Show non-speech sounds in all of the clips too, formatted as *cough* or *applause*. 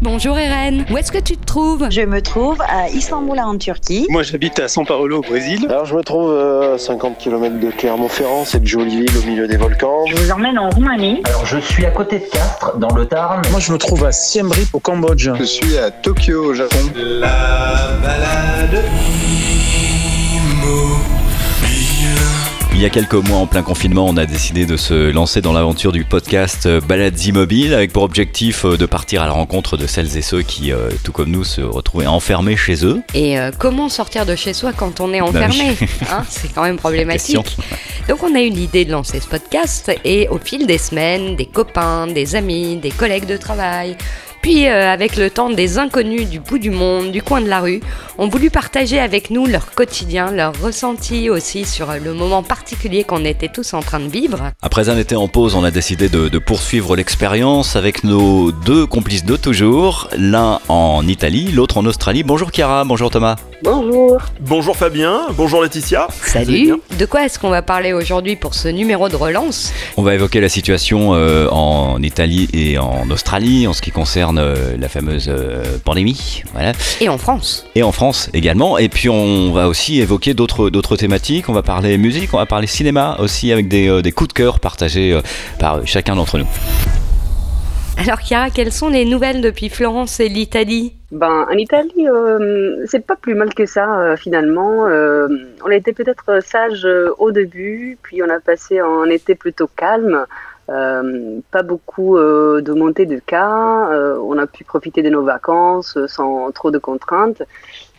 Bonjour Eren, où est-ce que tu te trouves? Je me trouve à Istanbul en Turquie. Moi j'habite à São Paulo au Brésil. Alors je me trouve à 50 km de Clermont-Ferrand, cette jolie ville au milieu des volcans. Je vous emmène en Roumanie. Alors je suis à côté de Castres, dans le Tarn. Moi je me trouve à Siem Reap au Cambodge. Je suis à Tokyo au Japon. La balade Il y a quelques mois, en plein confinement, on a décidé de se lancer dans l'aventure du podcast euh, Balades immobiles, avec pour objectif euh, de partir à la rencontre de celles et ceux qui, euh, tout comme nous, se retrouvaient enfermés chez eux. Et euh, comment sortir de chez soi quand on est enfermé hein C'est quand même problématique. *laughs* Donc on a eu l'idée de lancer ce podcast et au fil des semaines, des copains, des amis, des collègues de travail, puis euh, avec le temps des inconnus du bout du monde, du coin de la rue, ont voulu partager avec nous leur quotidien, leurs ressentis aussi sur le moment particulier qu'on était tous en train de vivre. Après un été en pause, on a décidé de, de poursuivre l'expérience avec nos deux complices de toujours, l'un en Italie, l'autre en Australie. Bonjour Chiara, bonjour Thomas. Bonjour. Bonjour Fabien, bonjour Laetitia. Salut De quoi est-ce qu'on va parler aujourd'hui pour ce numéro de relance? On va évoquer la situation euh, en Italie et en Australie en ce qui concerne euh, la fameuse euh, pandémie. Voilà. Et en France et en France également. Et puis on va aussi évoquer d'autres d'autres thématiques. On va parler musique, on va parler cinéma aussi avec des, euh, des coups de cœur partagés euh, par chacun d'entre nous. Alors Chiara, quelles sont les nouvelles depuis Florence et l'Italie? Ben, en Italie, euh, c'est pas plus mal que ça euh, finalement. Euh, on a été peut-être sage euh, au début, puis on a passé un été plutôt calme. Euh, pas beaucoup euh, de montée de cas. Euh, on a pu profiter de nos vacances sans trop de contraintes.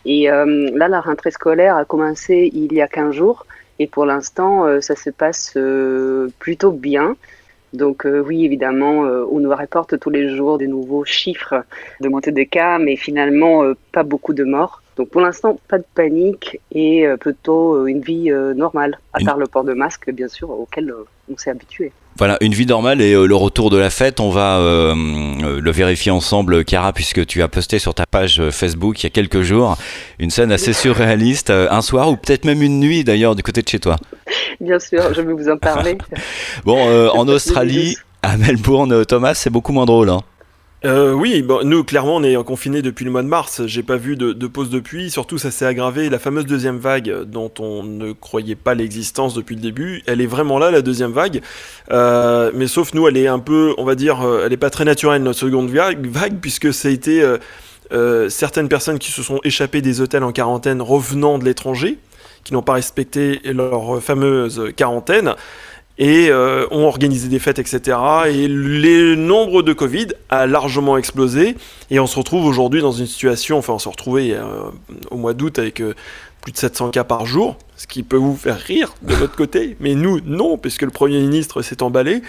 Et là, la rentrée scolaire a commencé il y a 15 jours. Et pour l'instant, ça se passe plutôt bien. Donc oui, évidemment, on nous rapporte tous les jours des nouveaux chiffres de montée de cas, mais finalement, pas beaucoup de morts. Donc pour l'instant, pas de panique et plutôt une vie normale, à part le port de masque, bien sûr, auquel on s'est habitué. Voilà, une vie normale et euh, le retour de la fête, on va euh, euh, le vérifier ensemble, Chiara, puisque tu as posté sur ta page Facebook il y a quelques jours une scène assez surréaliste, euh, un soir ou peut-être même une nuit d'ailleurs du côté de chez toi. Bien sûr, je vais vous en parler. *laughs* Bon, en *laughs* Australie, à Melbourne, Thomas, c'est beaucoup moins drôle. Hein. Euh, oui, bon, nous clairement on est confinés depuis le mois de mars. J'ai pas vu de, de pause depuis. Surtout ça s'est aggravé. La fameuse deuxième vague dont on ne croyait pas l'existence depuis le début, elle est vraiment là la deuxième vague. Euh, mais sauf nous, elle est un peu, on va dire, euh, elle est pas très naturelle notre seconde vague, vague puisque ça a été euh, euh, certaines personnes qui se sont échappées des hôtels en quarantaine revenant de l'étranger, qui n'ont pas respecté leur fameuse quarantaine et euh, ont organisé des fêtes, etc. Et le nombre de Covid a largement explosé. Et on se retrouve aujourd'hui dans une situation, enfin on se retrouvait euh, au mois d'août avec euh, plus de 700 cas par jour, ce qui peut vous faire rire de votre côté, mais nous, non, puisque le Premier ministre s'est emballé.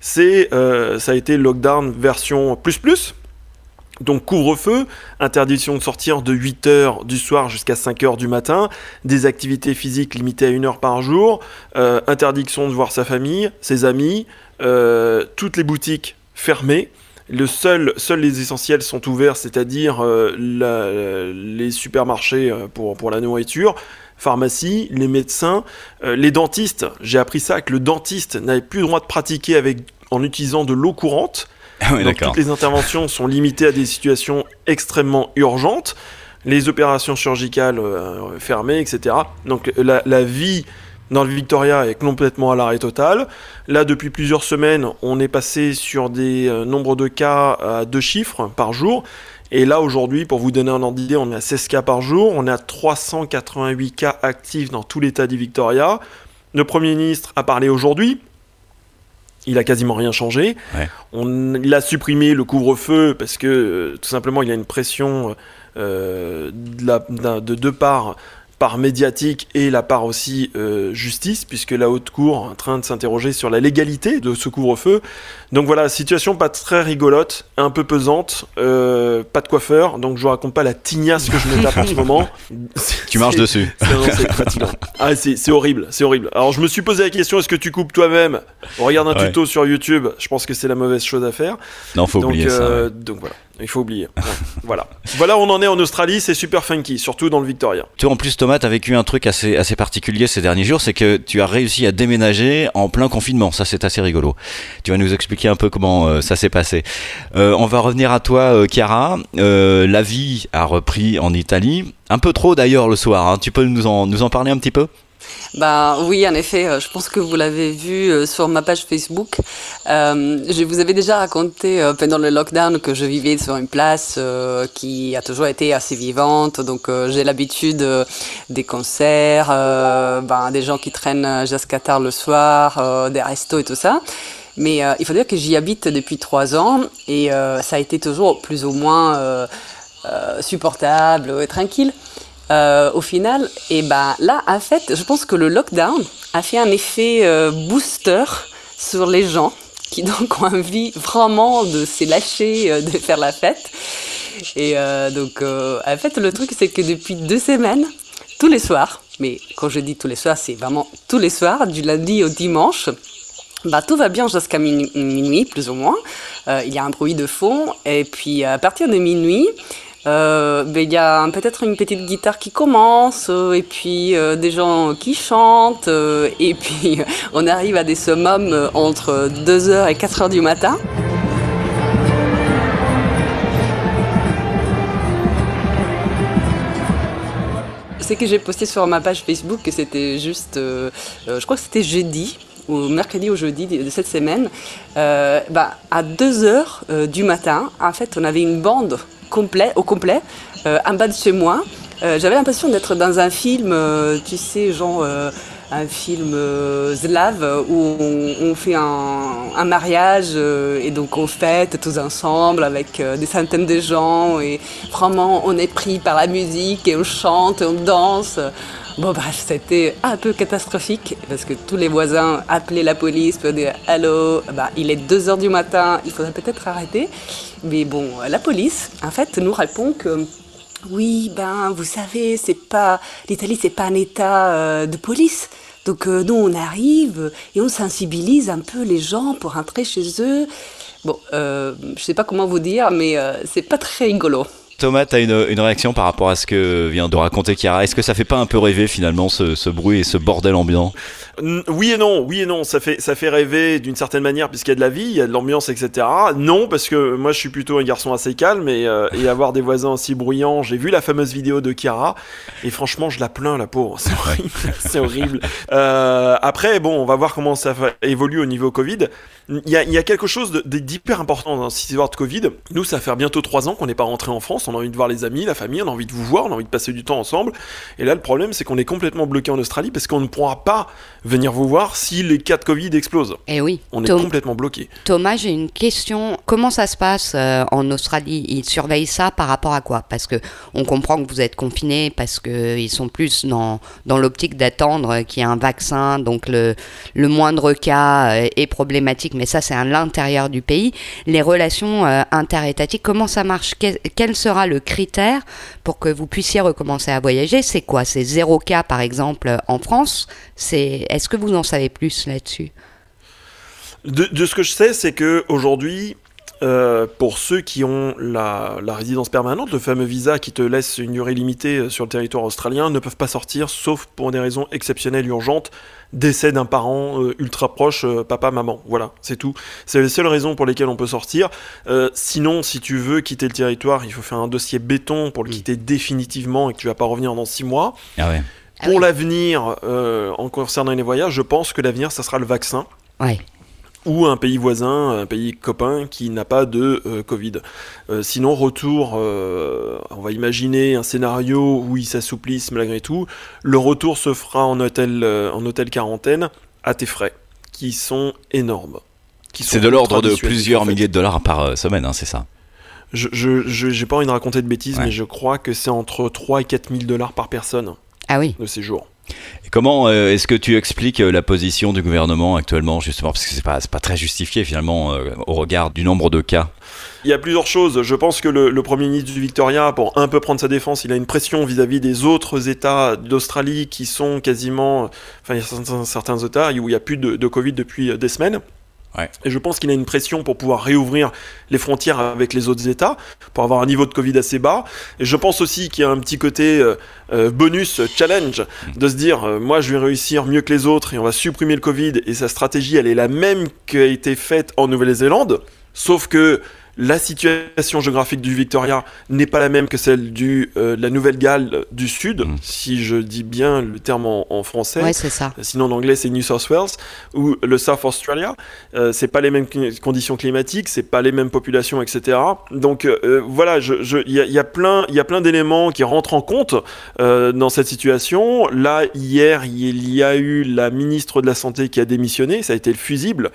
C'est, ça a été lockdown version plus plus. Donc couvre-feu, interdiction de sortir de 8h du soir jusqu'à 5h du matin, des activités physiques limitées à 1 heure par jour, euh, interdiction de voir sa famille, ses amis, euh, toutes les boutiques fermées. Le seul, seuls les essentiels sont ouverts, c'est-à-dire euh, les supermarchés pour, pour la nourriture, pharmacie, les médecins, les dentistes. J'ai appris ça que le dentiste n'avait plus le droit de pratiquer avec, en utilisant de l'eau courante. Ah oui, Donc toutes les interventions sont limitées à des situations extrêmement urgentes, les opérations chirurgicales euh, fermées, etc. Donc la, la vie dans le Victoria est complètement à l'arrêt total. Là, depuis plusieurs semaines, on est passé sur des euh, nombres de cas à deux chiffres par jour. Et là, aujourd'hui, pour vous donner un ordre d'idée, on est à 16 cas par jour. On est à 388 cas actifs dans tout l'État du Victoria. Le Premier ministre a parlé aujourd'hui. Il a quasiment rien changé. Ouais. On, il a supprimé le couvre-feu parce que euh, tout simplement il y a une pression euh, de, la- d'un- de deux parts, part médiatique et la part aussi euh, justice, puisque la haute cour est en train de s'interroger sur la légalité de ce couvre-feu. Donc voilà, situation pas très rigolote, un peu pesante, euh, pas de coiffeur, donc je vous raconte pas la tignasse que je me tape en ce moment. *laughs* Tu marches dessus. c'est fatigant. Ah, c'est horrible, c'est horrible. Alors je me suis posé la question est-ce que tu coupes toi-même? Regarde un Ouais. tuto sur YouTube. Je pense que c'est la mauvaise chose à faire. Non, faut donc, oublier ça. euh, ouais. donc voilà, il faut oublier. Ouais, *laughs* voilà. Voilà, on en est en Australie. C'est super funky, surtout dans le Victoria. Tu vois, en plus, Thomas, t'as vécu un truc assez, assez particulier ces derniers jours, c'est que tu as réussi à déménager en plein confinement. Ça, c'est assez rigolo. Tu vas nous expliquer un peu comment ça s'est passé. on va revenir à toi, Chiara. la vie a repris en Italie, un peu trop d'ailleurs le soir. Hein. Tu peux nous en, nous en parler un petit peu? Bah oui, en effet, euh, je pense que vous l'avez vu euh, sur ma page Facebook. Euh, je vous avais déjà raconté pendant le lockdown que je vivais sur une place qui a toujours été assez vivante. Donc j'ai l'habitude des concerts, ben, des gens qui traînent jusqu'à tard le soir, des restos et tout ça. Mais il faut dire que j'y habite depuis trois ans et ça a été toujours plus ou moins supportable et tranquille. Euh, au final, et ben là, en fait, je pense que le lockdown a fait un effet euh, booster sur les gens qui donc ont envie vraiment de se lâcher, euh, de faire la fête. Et donc, en fait, le truc, c'est que depuis deux semaines, tous les soirs, mais quand je dis tous les soirs, c'est vraiment tous les soirs, du lundi au dimanche, bah, tout va bien jusqu'à minuit, plus ou moins. il y a un bruit de fond, et puis à partir de minuit, euh, ben, il y a peut-être une petite guitare qui commence, euh, et puis euh, des gens qui chantent, et puis *laughs* on arrive à des summums entre 2h et 4h du matin. C'est que j'ai posté sur ma page Facebook que c'était juste, je crois que c'était jeudi, ou mercredi ou jeudi de cette semaine, bah, à 2h du matin, en fait, on avait une bande complet, au complet, euh, en bas de chez moi. Euh, j'avais l'impression d'être dans un film, euh, tu sais, genre un film slave où on, fait un, mariage et donc on fête tous ensemble avec des centaines de gens et vraiment on est pris par la musique et on chante et on danse. Bon, bref, c'était un peu catastrophique parce que tous les voisins appelaient la police pour dire Allô, bah, il est 2 h du matin, il faudrait peut-être arrêter. Mais bon, la police, en fait, nous répond que oui, ben, vous savez, c'est pas l'Italie, c'est pas un état euh, de police. Donc euh, nous, on arrive et on sensibilise un peu les gens pour rentrer chez eux. Bon, euh, je sais pas comment vous dire, mais c'est pas très rigolo. Thomas, tu as une, réaction par rapport à ce que vient de raconter Chiara? Est-ce que ça fait pas un peu rêver finalement ce, bruit et ce bordel ambiant? Oui et non, oui et non. Ça fait, ça fait rêver d'une certaine manière puisqu'il y a de la vie, il y a de l'ambiance, etc. Non, parce que moi je suis plutôt un garçon assez calme et, euh, avoir des voisins aussi bruyants. J'ai vu la fameuse vidéo de Chiara et franchement je la plains la pauvre. C'est horrible. *laughs* C'est horrible. Euh, après, bon, on va voir comment ça évolue au niveau Covid. Il y a, quelque chose d'hyper important dans cette histoire de Covid. Nous, ça fait bientôt trois ans qu'on n'est pas rentré en France on a envie de voir les amis, la famille, on a envie de vous voir, on a envie de passer du temps ensemble. Et là, le problème, c'est qu'on est complètement bloqué en Australie parce qu'on ne pourra pas venir vous voir si les cas de Covid explosent. Et eh oui. On est complètement bloqué. Thomas, j'ai une question. Comment ça se passe euh, en Australie? Ils surveillent ça par rapport à quoi? Parce que on comprend que vous êtes confinés parce qu'ils sont plus dans, dans l'optique d'attendre qu'il y ait un vaccin, donc le, le moindre cas euh, est problématique, mais ça, c'est à l'intérieur du pays. Les relations euh, interétatiques, comment ça marche? Quel sera le critère pour que vous puissiez recommencer à voyager. C'est quoi? C'est zéro cas par exemple en France? Est-ce que vous en savez plus là-dessus? De, ce que je sais, c'est que aujourd'hui, euh, pour ceux qui ont la, résidence permanente, le fameux visa qui te laisse une durée limitée euh, sur le territoire australien, ne peuvent pas sortir sauf pour des raisons exceptionnelles urgentes, décès d'un parent euh, ultra proche, euh, papa, maman. Voilà, c'est tout. C'est les seules raisons pour lesquelles on peut sortir. Euh, sinon, si tu veux quitter le territoire, il faut faire un dossier béton pour le quitter définitivement et que tu vas pas revenir dans six mois. Ah ouais. Pour ah l'avenir, en concernant les voyages, je pense que l'avenir, ça sera le vaccin. Ouais ou un pays voisin, un pays copain qui n'a pas de euh, Covid. Euh, sinon, retour, euh, on va imaginer un scénario où ils s'assouplissent malgré tout. Le retour se fera en hôtel, en hôtel quarantaine à tes frais, qui sont énormes. C'est de l'ordre de plusieurs milliers de dollars par semaine, hein, c'est ça Je n'ai pas envie de raconter de bêtises, mais je crois que c'est entre 3 et 4 000 dollars par personne ah oui. de séjour. Comment euh, est-ce que tu expliques euh, la position du gouvernement actuellement, justement, parce que c'est pas, pas très justifié finalement euh, au regard du nombre de cas il y a plusieurs choses. Je pense que le, Premier ministre du Victoria, pour un peu prendre sa défense, il a une pression vis-à-vis des autres États d'Australie qui sont quasiment... Enfin, il y a certains, États où il n'y a plus de, Covid depuis des semaines. Et je pense qu'il a une pression pour pouvoir réouvrir les frontières avec les autres États, pour avoir un niveau de Covid assez bas. Et je pense aussi qu'il y a un petit côté euh, euh, bonus, challenge, de se dire, euh, moi je vais réussir mieux que les autres et on va supprimer le Covid. Et sa stratégie, elle est la même qui a été faite en Nouvelle-Zélande. Sauf que la situation géographique du Victoria n'est pas la même que celle du, euh, de la Nouvelle-Galles du Sud, Mm. si je dis bien le terme en, en français. Ouais, c'est ça. Sinon, en anglais, c'est New South Wales ou le South Australia. Euh, c'est pas les mêmes conditions climatiques, c'est pas les mêmes populations, etc. Donc euh, voilà, je- je- il y, a, il y a plein, il y a plein d'éléments qui rentrent en compte euh, dans cette situation. Là, hier, il y a eu la ministre de la Santé qui a démissionné. Ça a été le fusible,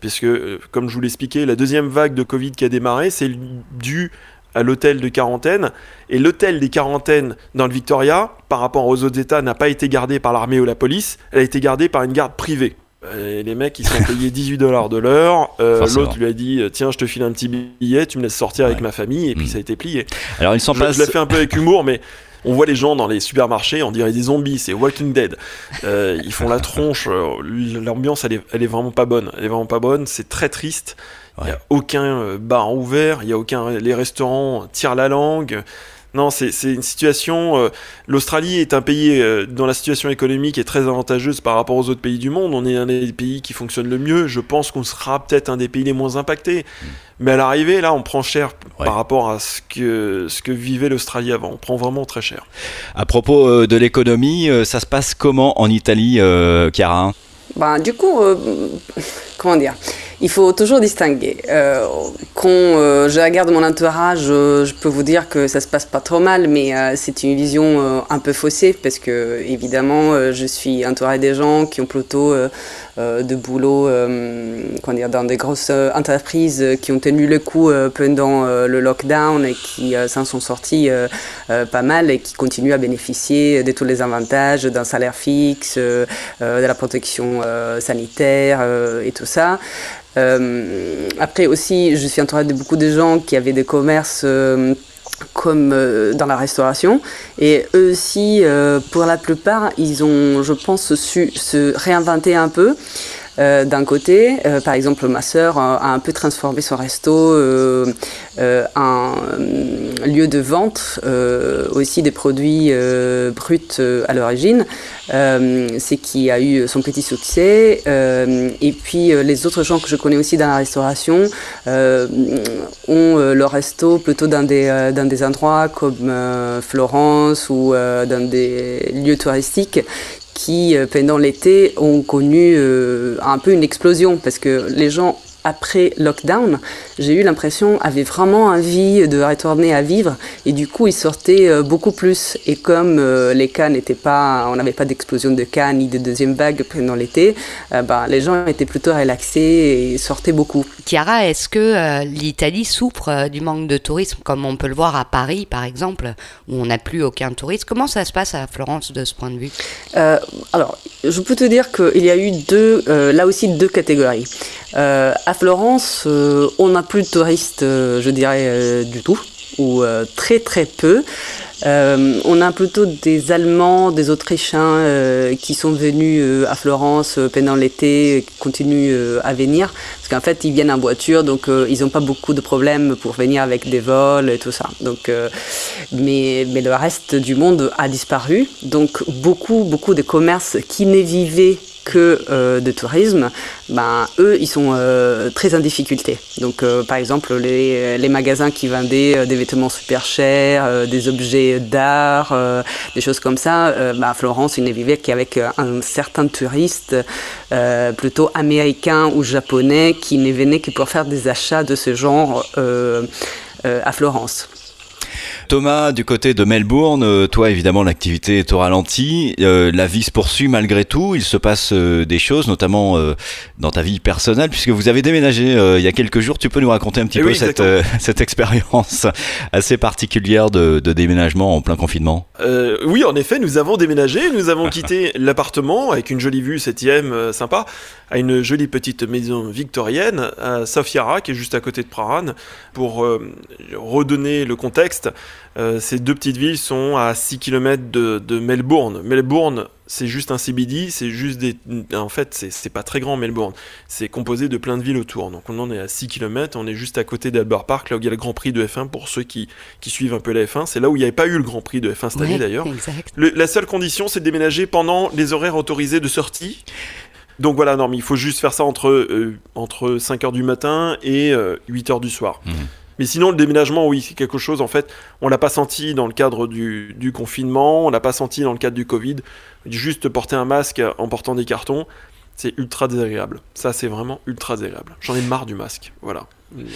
puisque, euh, comme je vous l'expliquais, la deuxième vague de Covid qui a démarré, c'est dû à l'hôtel de quarantaine. Et l'hôtel des quarantaines dans le Victoria, par rapport aux autres États, n'a pas été gardé par l'armée ou la police, elle a été gardée par une garde privée. Euh, les mecs, ils sont *laughs* payés 18 dollars de l'heure. Euh. L'autre lui a dit Tiens, je te file un petit billet, tu me laisses sortir avec ma famille, et puis Mm. ça a été plié. Alors il s'en Je, passe. je l'ai fait un peu avec humour, mais on voit les gens dans les supermarchés, on dirait des zombies, c'est Walking Dead. Euh, ils font la tronche, euh, l'ambiance elle est, elle est vraiment pas bonne. Elle est vraiment pas bonne, c'est très triste. Il n'y a aucun euh, bar ouvert, il y a aucun. Les restaurants tirent la langue. Non, c'est une situation. euh, L'Australie est un pays euh, dont la situation économique est très avantageuse par rapport aux autres pays du monde. On est un des pays qui fonctionne le mieux. Je pense qu'on sera peut-être un des pays les moins impactés. Mais à l'arrivée, là, on prend cher Ouais. par rapport à ce que, ce que vivait l'Australie avant. On prend vraiment très cher. À propos euh, de l'économie, euh, ça se passe comment en Italie, euh, Chiara? Ben, du coup, euh, *laughs* comment dire? Il faut toujours distinguer. Euh, quand euh, je regarde mon entourage, euh, je peux vous dire que ça se passe pas trop mal, mais euh, c'est une vision euh, un peu faussée parce que évidemment, euh, je suis entouré des gens qui ont plutôt de boulot, euh, dire, dans des grosses euh, entreprises euh, qui ont tenu le coup euh, pendant euh, le lockdown et qui euh, s'en sont sortis euh, euh, pas mal et qui continuent à bénéficier de tous les avantages d'un salaire fixe, euh, euh, de la protection euh, sanitaire euh, et tout ça. Euh, après aussi, je suis entourée de beaucoup de gens qui avaient des commerces euh, comme euh, dans la restauration. Et eux aussi, euh, pour la plupart, ils ont, je pense, su se réinventer un peu. Euh, d'un côté, euh, par exemple, ma sœur a, un peu transformé son resto euh, en lieu de vente aussi des produits bruts à l'origine. C'est qui a eu son petit succès. Et puis les autres gens que je connais aussi dans la restauration ont leur resto plutôt dans des, dans des endroits comme Florence ou dans des lieux touristiques qui, euh, pendant l'été, ont connu euh, un peu une explosion. Parce que les gens après lockdown, j'ai eu l'impression, avaient vraiment envie de retourner à vivre et du coup ils sortaient euh, beaucoup plus. Et comme euh, les cas n'étaient pas, on n'avait pas d'explosion de cas ni de deuxième vague pendant l'été, euh, bah, les gens étaient plutôt relaxés et sortaient beaucoup. Chiara, est-ce que l'Italie souffre du manque de tourisme comme on peut le voir à Paris par exemple, où on n'a plus aucun tourisme Comment ça se passe à Florence de ce point de vue? Euh, alors, je peux te dire qu'il y a eu deux, euh, là aussi deux catégories. Euh, à Florence, on n'a plus de touristes, euh, je dirais, euh, du tout, ou euh, très très peu. On a plutôt des Allemands, des Autrichiens qui sont venus à Florence pendant l'été, qui continuent à venir, parce qu'en fait ils viennent en voiture, donc ils n'ont pas beaucoup de problèmes pour venir avec des vols et tout ça. Donc, mais, mais le reste du monde a disparu, donc beaucoup beaucoup de commerces qui ne vivaient que euh, de tourisme, ben, eux, ils sont euh, très en difficulté. Donc, euh, par exemple, les, les magasins qui vendaient des vêtements super chers, des objets d'art, des choses comme ça, ben, Florence, ils ne vivaient qu'avec un certain touriste plutôt américain ou japonais qui ne venait que pour faire des achats de ce genre à Florence. Thomas, du côté de Melbourne, euh, toi évidemment l'activité est au ralenti, euh, la vie se poursuit malgré tout, il se passe euh, des choses, notamment euh, dans ta vie personnelle, puisque vous avez déménagé il y a quelques jours, tu peux nous raconter un petit Eh peu oui, cette, *laughs* expérience assez particulière de, de déménagement en plein confinement? Oui, en effet, nous avons déménagé, nous avons quitté *laughs* l'appartement avec une jolie vue septième, sympa, à une jolie petite maison victorienne à Safiara, qui est juste à côté de Praran. Pour redonner le contexte, Euh, ces deux petites villes sont à 6 km de, de Melbourne. Melbourne, c'est juste un CBD, c'est juste des. En fait, c'est- pas très grand Melbourne. C'est composé de plein de villes autour. Donc on en est à 6 km, on est juste à côté d'Albert Park, là où il y a le Grand Prix de F1 pour ceux qui, qui suivent un peu la F1. C'est là où il n'y avait pas eu le Grand Prix de F1 cette année Ouais, d'ailleurs. La seule condition, c'est de déménager pendant les horaires autorisés de sortie. Donc voilà, non, mais il faut juste faire ça entre, euh, entre 5h du matin et 8h du soir. Mhm. Mais sinon, le déménagement, oui, c'est quelque chose, en fait, on l'a pas senti dans le cadre du, confinement, on l'a pas senti dans le cadre du Covid. Juste porter un masque en portant des cartons, c'est ultra désagréable. Ça, c'est vraiment ultra désagréable. J'en ai marre du masque, voilà.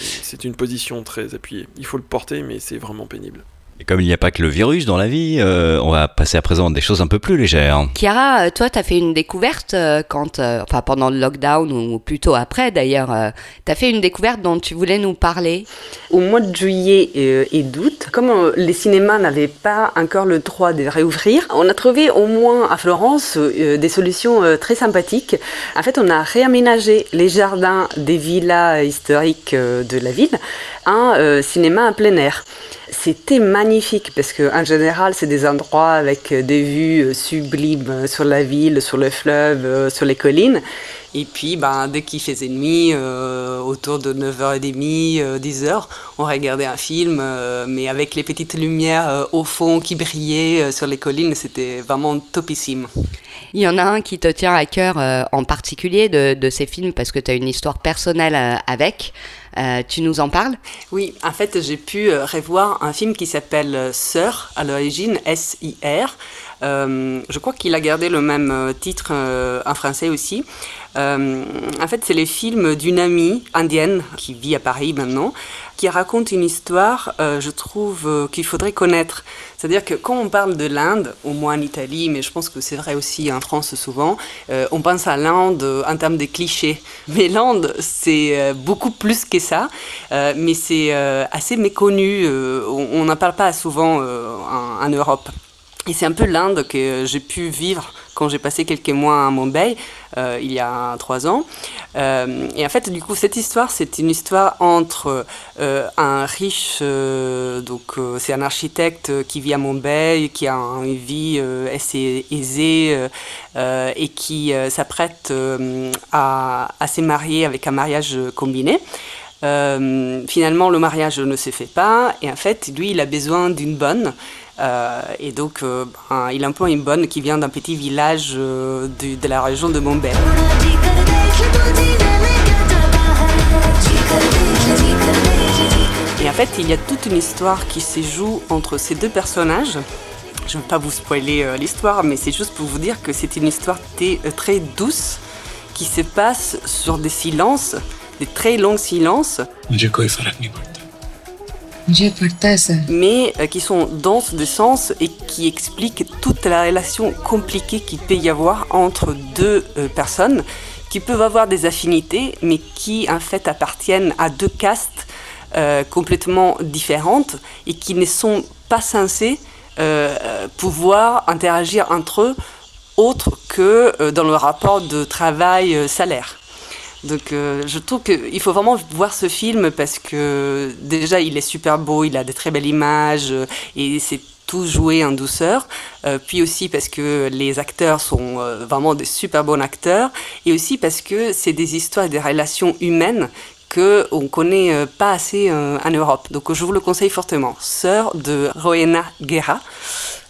C'est une position très appuyée. Il faut le porter, mais c'est vraiment pénible. Et comme il n'y a pas que le virus dans la vie, euh, on va passer à présent à des choses un peu plus légères. Chiara, euh, toi, tu as fait une découverte euh, quand, euh, enfin, pendant le lockdown ou plutôt après d'ailleurs. tu as fait une découverte dont tu voulais nous parler? Au mois de juillet euh, et d'août, comme euh, les cinémas n'avaient pas encore le droit de réouvrir, on a trouvé au moins à Florence euh, des solutions euh, très sympathiques. En fait, on a réaménagé les jardins des villas historiques euh, de la ville en euh, cinéma à plein air. C'était magnifique parce que en général, c'est des endroits avec euh, des vues euh, sublimes sur la ville, sur le fleuve, sur les collines. Et puis, ben, dès qu'il faisait nuit, euh, autour de 9h30, euh, 10h, on regardait un film, euh, mais avec les petites lumières euh, au fond qui brillaient euh, sur les collines, c'était vraiment topissime. Il y en a un qui te tient à cœur euh, en particulier de, de ces films parce que tu as une histoire personnelle euh, avec. Euh, tu nous en parles? Oui, en fait, j'ai pu euh, revoir un film qui s'appelle euh, Sœur, à l'origine S-I-R. Euh, je crois qu'il a gardé le même titre euh, en français aussi. Euh, en fait, c'est les films d'une amie indienne qui vit à Paris maintenant, qui raconte une histoire, euh, je trouve, euh, qu'il faudrait connaître. C'est-à-dire que quand on parle de l'Inde, au moins en Italie, mais je pense que c'est vrai aussi en France souvent, on pense à l'Inde en termes de clichés. *laughs* Mais l'Inde, c'est beaucoup plus que ça, mais c'est assez méconnu. on n'en parle pas souvent en, en Europe. Et c'est un peu l'Inde que j'ai pu vivre quand j'ai passé quelques mois à Mumbai, euh, il y a trois ans. Euh, et en fait, du coup, cette histoire, c'est une histoire entre euh, un riche, donc c'est un architecte qui vit à Mumbai, qui a une vie assez aisée et qui s'apprête à, à se marier avec un mariage combiné. Finalement, le mariage ne se fait pas, et en fait, lui, il a besoin d'une bonne. Euh, et donc, euh, ben, il emploie une bonne qui vient d'un petit village euh, de, la région de Bombay. Et en fait, il y a toute une histoire qui se joue entre ces deux personnages. Je ne veux pas vous spoiler l'histoire, mais c'est juste pour vous dire que c'est une histoire très douce qui se passe sur des silences, des très longs silences, mais euh, qui sont denses de sens et qui expliquent toute la relation compliquée qu'il peut y avoir entre deux euh, personnes qui peuvent avoir des affinités, mais qui en fait appartiennent à deux castes euh, complètement différentes et qui ne sont pas censées pouvoir interagir entre eux autre que dans le rapport de travail-salaire. Donc euh, je trouve qu'il faut vraiment voir ce film parce que déjà il est super beau, il a de très belles images euh, et c'est tout joué en douceur. Euh, puis aussi parce que les acteurs sont vraiment des super bons acteurs et aussi parce que c'est des histoires et des relations humaines que on connaît pas assez en Europe. Donc je vous le conseille fortement. Sœur de Rowena Guerra.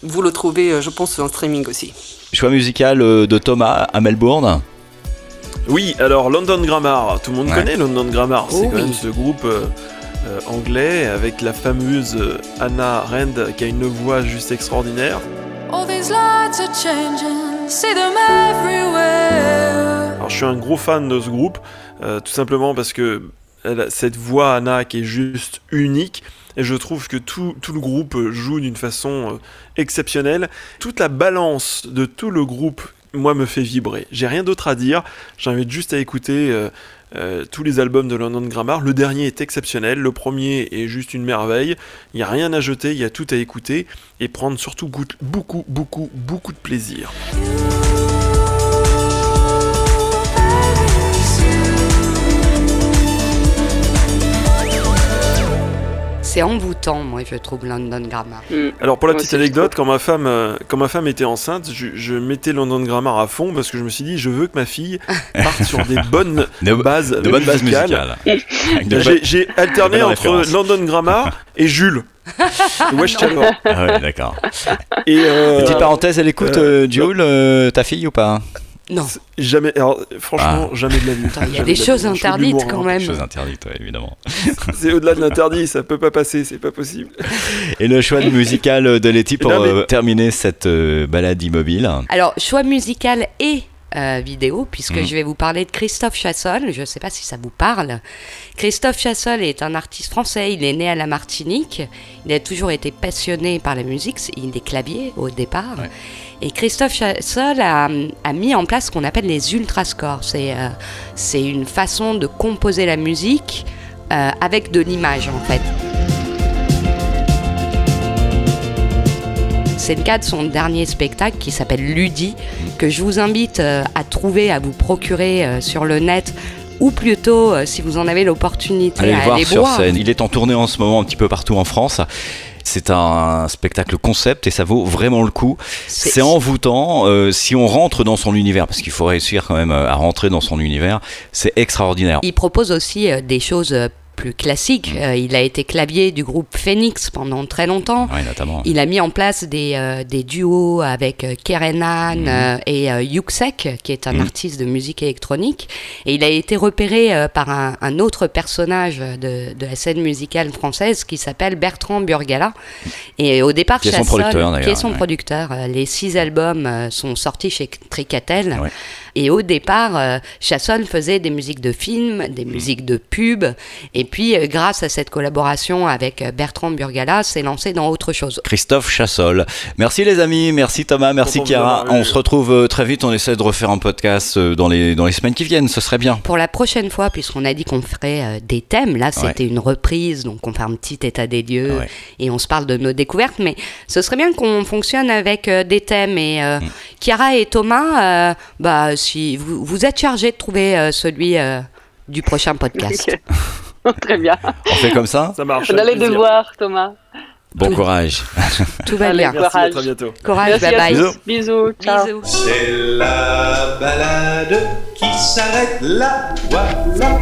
Vous le trouvez, je pense, en streaming aussi. Choix musical de Thomas à Melbourne. Oui, alors London Grammar, tout le monde Ouais. connaît London Grammar, c'est Oh quand oui. même ce groupe euh, euh, anglais avec la fameuse euh, Anna Rand qui a une voix juste extraordinaire. All these lights are changing, see them everywhere. Alors je suis un gros fan de ce groupe, euh, tout simplement parce que elle a cette voix Anna qui est juste unique. Et je trouve que tout, tout le groupe joue d'une façon exceptionnelle. Toute la balance de tout le groupe, moi, me fait vibrer. J'ai rien d'autre à dire. J'invite juste à écouter euh, euh, tous les albums de London Grammar. Le dernier est exceptionnel. Le premier est juste une merveille. Il n'y a rien à jeter, il y a tout à écouter. Et prendre surtout beaucoup, beaucoup, beaucoup de plaisir. C'est envoûtant, moi, je trouve, London Grammar. Mm. Alors pour la Moi petite je anecdote, quand ma femme, euh, quand ma femme était enceinte, je, je mettais London Grammar à fond parce que je me suis dit, je veux que ma fille *laughs* parte sur des bonnes *laughs* De, bases de bonnes bases musicales. *laughs* J'ai- J'ai alterné entre. London Grammar et Jules. Wesh Chapman. Ah ouais, d'accord. Et euh, Petite parenthèse, elle écoute euh, Jules, euh, ta fille ou pas Non, jamais, alors, franchement, jamais de la vie. Attends, il y a des choses de interdites l'humour, quand hein. même. Chose interdite, ouais, évidemment. *laughs* C'est au-delà de l'interdit, ça peut pas passer, c'est pas possible. Et le choix musical de Letty pour Non, mais- euh, terminer cette euh, balade immobile? Alors, choix musical et euh, vidéo, puisque Mhm. je vais vous parler de Christophe Chassol. Je ne sais pas si ça vous parle. Christophe Chassol est un artiste français. Il est né à la Martinique. Il a toujours été passionné par la musique. Il est clavier au départ. Ouais. Et Christophe Chassol a, a mis en place ce qu'on appelle les ultrascores. C'est euh, c'est une façon de composer la musique euh, avec de l'image, en fait. C'est le cas de son dernier spectacle qui s'appelle Ludi, que je vous invite euh, à trouver, à vous procurer euh, sur le net, ou plutôt, euh, si vous en avez l'opportunité, Allez le à voir aller sur scène. Il est en tournée en ce moment un petit peu partout en France. C'est un spectacle concept et ça vaut vraiment le coup. C'est- envoûtant euh, si on rentre dans son univers, parce qu'il faut réussir quand même à rentrer dans son univers. C'est extraordinaire. Il propose aussi des choses plus classiques. Euh, il a été clavier du groupe Phoenix pendant très longtemps. Ouais, notamment. Il a mis en place des, euh, des duos avec euh, Kerenan euh, et Yuxek, qui est un Mhm. artiste de musique électronique. Et il a été repéré par un, un autre personnage de, de la scène musicale française qui s'appelle Bertrand Burgala. Et au départ, Qui est son producteur, qui est son ouais. producteur. Les six albums sont sortis chez Tricatel. Ouais. Et au départ, euh, Chassol faisait des musiques de films, des musiques de pubs. Et puis, euh, grâce à cette collaboration avec euh, Bertrand Burgala, s'est lancé dans autre chose. Christophe Chassol. Merci les amis, merci Thomas, merci vous Chiara. On se retrouve euh, très vite, on essaie de refaire un podcast dans les, dans les semaines qui viennent, ce serait bien. Pour la prochaine fois, puisqu'on a dit qu'on ferait euh, des thèmes, là c'était une reprise, donc on fait un petit état des lieux Ouais. et on se parle de nos découvertes, mais ce serait bien qu'on fonctionne avec euh, des thèmes. Et euh, Chiara et Thomas, euh, bah, si vous, vous êtes chargés de trouver euh, celui euh, du prochain podcast. *laughs* Très bien. On fait comme ça? Ça marche. On a les devoirs, Thomas. Bon courage. *laughs* Tout va bien. Merci, à Courage. très bientôt. Courage, Merci bye à bye. Bisous. Ciao. Bisous. C'est la balade qui s'arrête là, voilà.